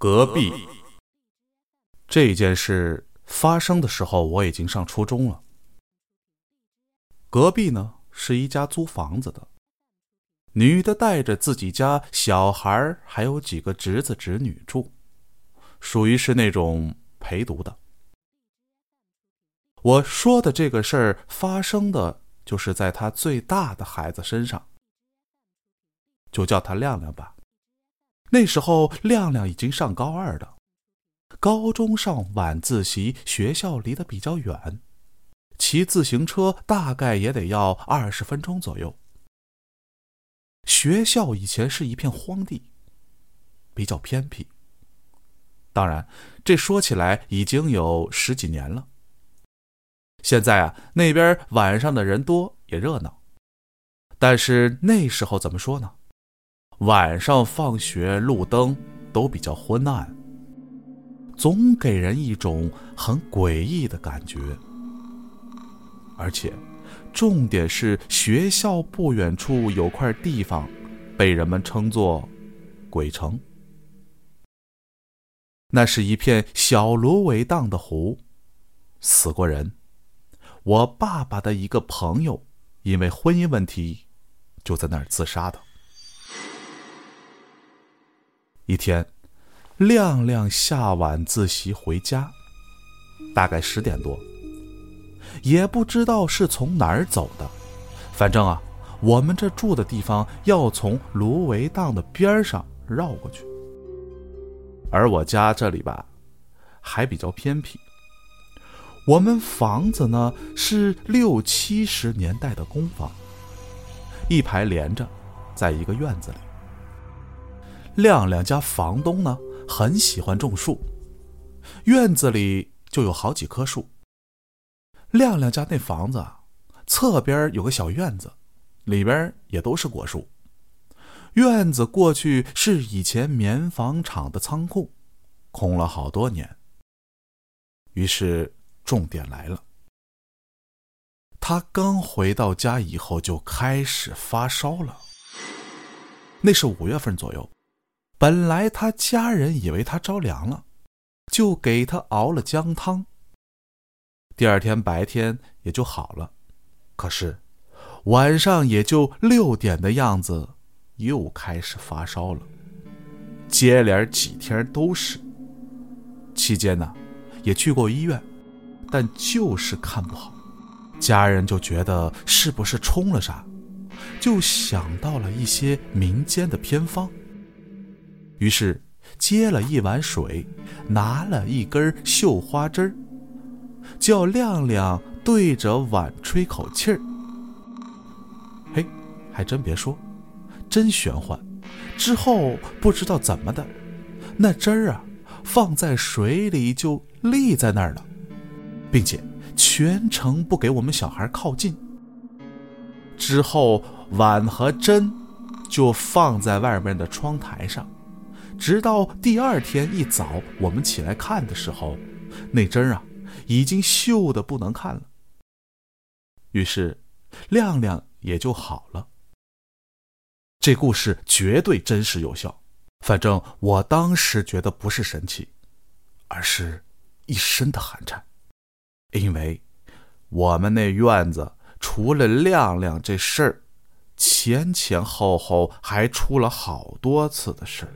隔壁这件事发生的时候，我已经上初中了。隔壁呢是一家租房子的，女的带着自己家小孩还有几个侄子侄女住，属于是那种陪读的。我说的这个事儿发生的就是在他最大的孩子身上，就叫他亮亮吧。那时候亮亮已经上高二了，高中上晚自习，学校离得比较远，骑自行车大概也得要二十分钟左右。学校以前是一片荒地，比较偏僻。当然，这说起来已经有十几年了。现在啊，那边晚上的人多也热闹，但是那时候怎么说呢？晚上放学路灯都比较昏暗，总给人一种很诡异的感觉。而且，重点是学校不远处有块地方，被人们称作“鬼城”。那是一片小芦苇荡的湖，死过人。我爸爸的一个朋友，因为婚姻问题，就在那儿自杀的。一天，亮亮下晚自习回家，大概十点多，也不知道是从哪儿走的，反正啊，我们这住的地方要从芦苇荡的边上绕过去，而我家这里吧，还比较偏僻。我们房子呢是六七十年代的公房，一排连着，在一个院子里。亮亮家房东呢很喜欢种树，院子里就有好几棵树。亮亮家那房子侧边有个小院子，里边也都是果树。院子过去是以前棉纺厂的仓库，空了好多年。于是。重点来了，他刚回到家以后就开始发烧了。那是五月份左右，本来他家人以为他着凉了，就给他熬了姜汤。第二天白天也就好了，可是晚上也就六点的样子，又开始发烧了，接连几天都是。期间呢，也去过医院。但就是看不好，家人就觉得是不是冲了啥，就想到了一些民间的偏方。于是接了一碗水，拿了一根绣花针儿，叫亮亮对着碗吹口气儿。嘿，还真别说，真玄幻。之后不知道怎么的，那针儿啊，放在水里就立在那儿了。并且全程不给我们小孩靠近。之后碗和针就放在外面的窗台上，直到第二天一早我们起来看的时候，那针啊已经锈的不能看了。于是亮亮也就好了。这故事绝对真实有效，反正我当时觉得不是神奇，而是一身的寒颤。因为，我们那院子除了亮亮这事儿，前前后后还出了好多次的事儿。